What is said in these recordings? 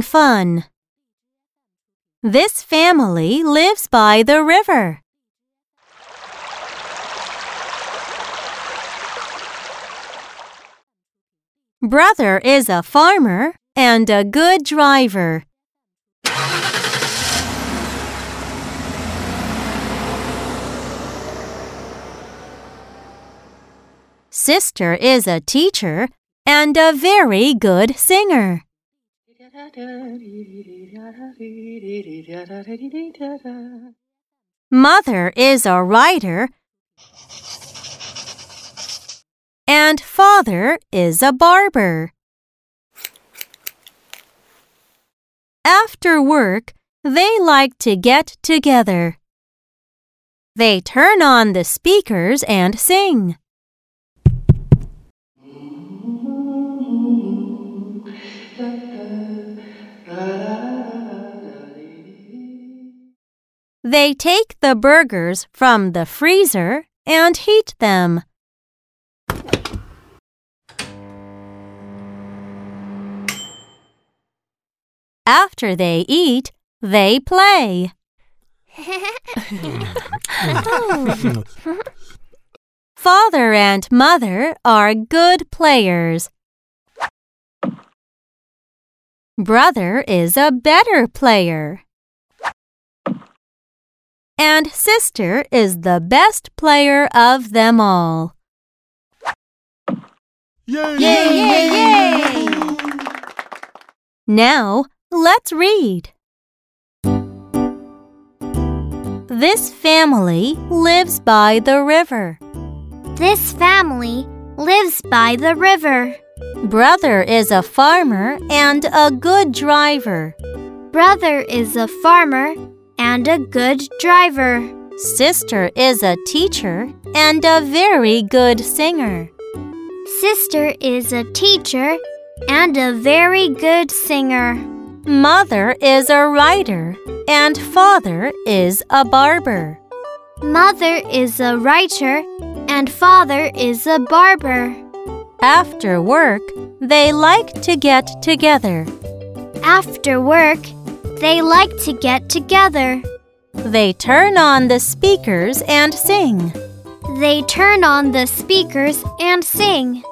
fun. This family lives by the river. Brother is a farmer and a good driver. Sister is a teacher and a very good singer. Mother is a writer and father is a barber. After work, they like to get together. They turn on the speakers and sing. They take the burgers from the freezer and heat them. After they eat, they play. Father and mother are good players. Brother is a better player. And sister is the best player of them all. Yay! Yay, yay, yay! Now, let's read. This family lives by the river. This family lives by the river. Brother is a farmer and a good driver. Brother is a farmer and a good driver. Sister is a teacher and a very good singer. Sister is a teacher and a very good singer. Mother is a writer and father is a barber. Mother is a writer and father is a barber. After work, they like to get together. After work, they like to get together. They turn on the speakers and sing. They turn on the speakers and sing.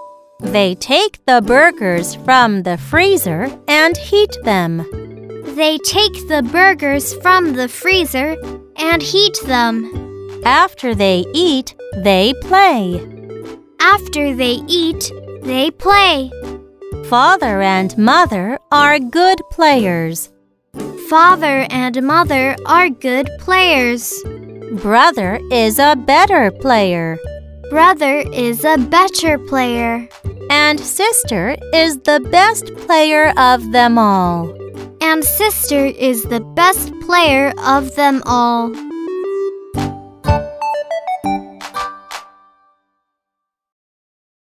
They take the burgers from the freezer and heat them. They take the burgers from the freezer and heat them. After they eat, they play. After they eat, they play. Father and mother are good players. Father and mother are good players. Brother is a better player. Brother is a better player. And sister is the best player of them all. And sister is the best player of them all.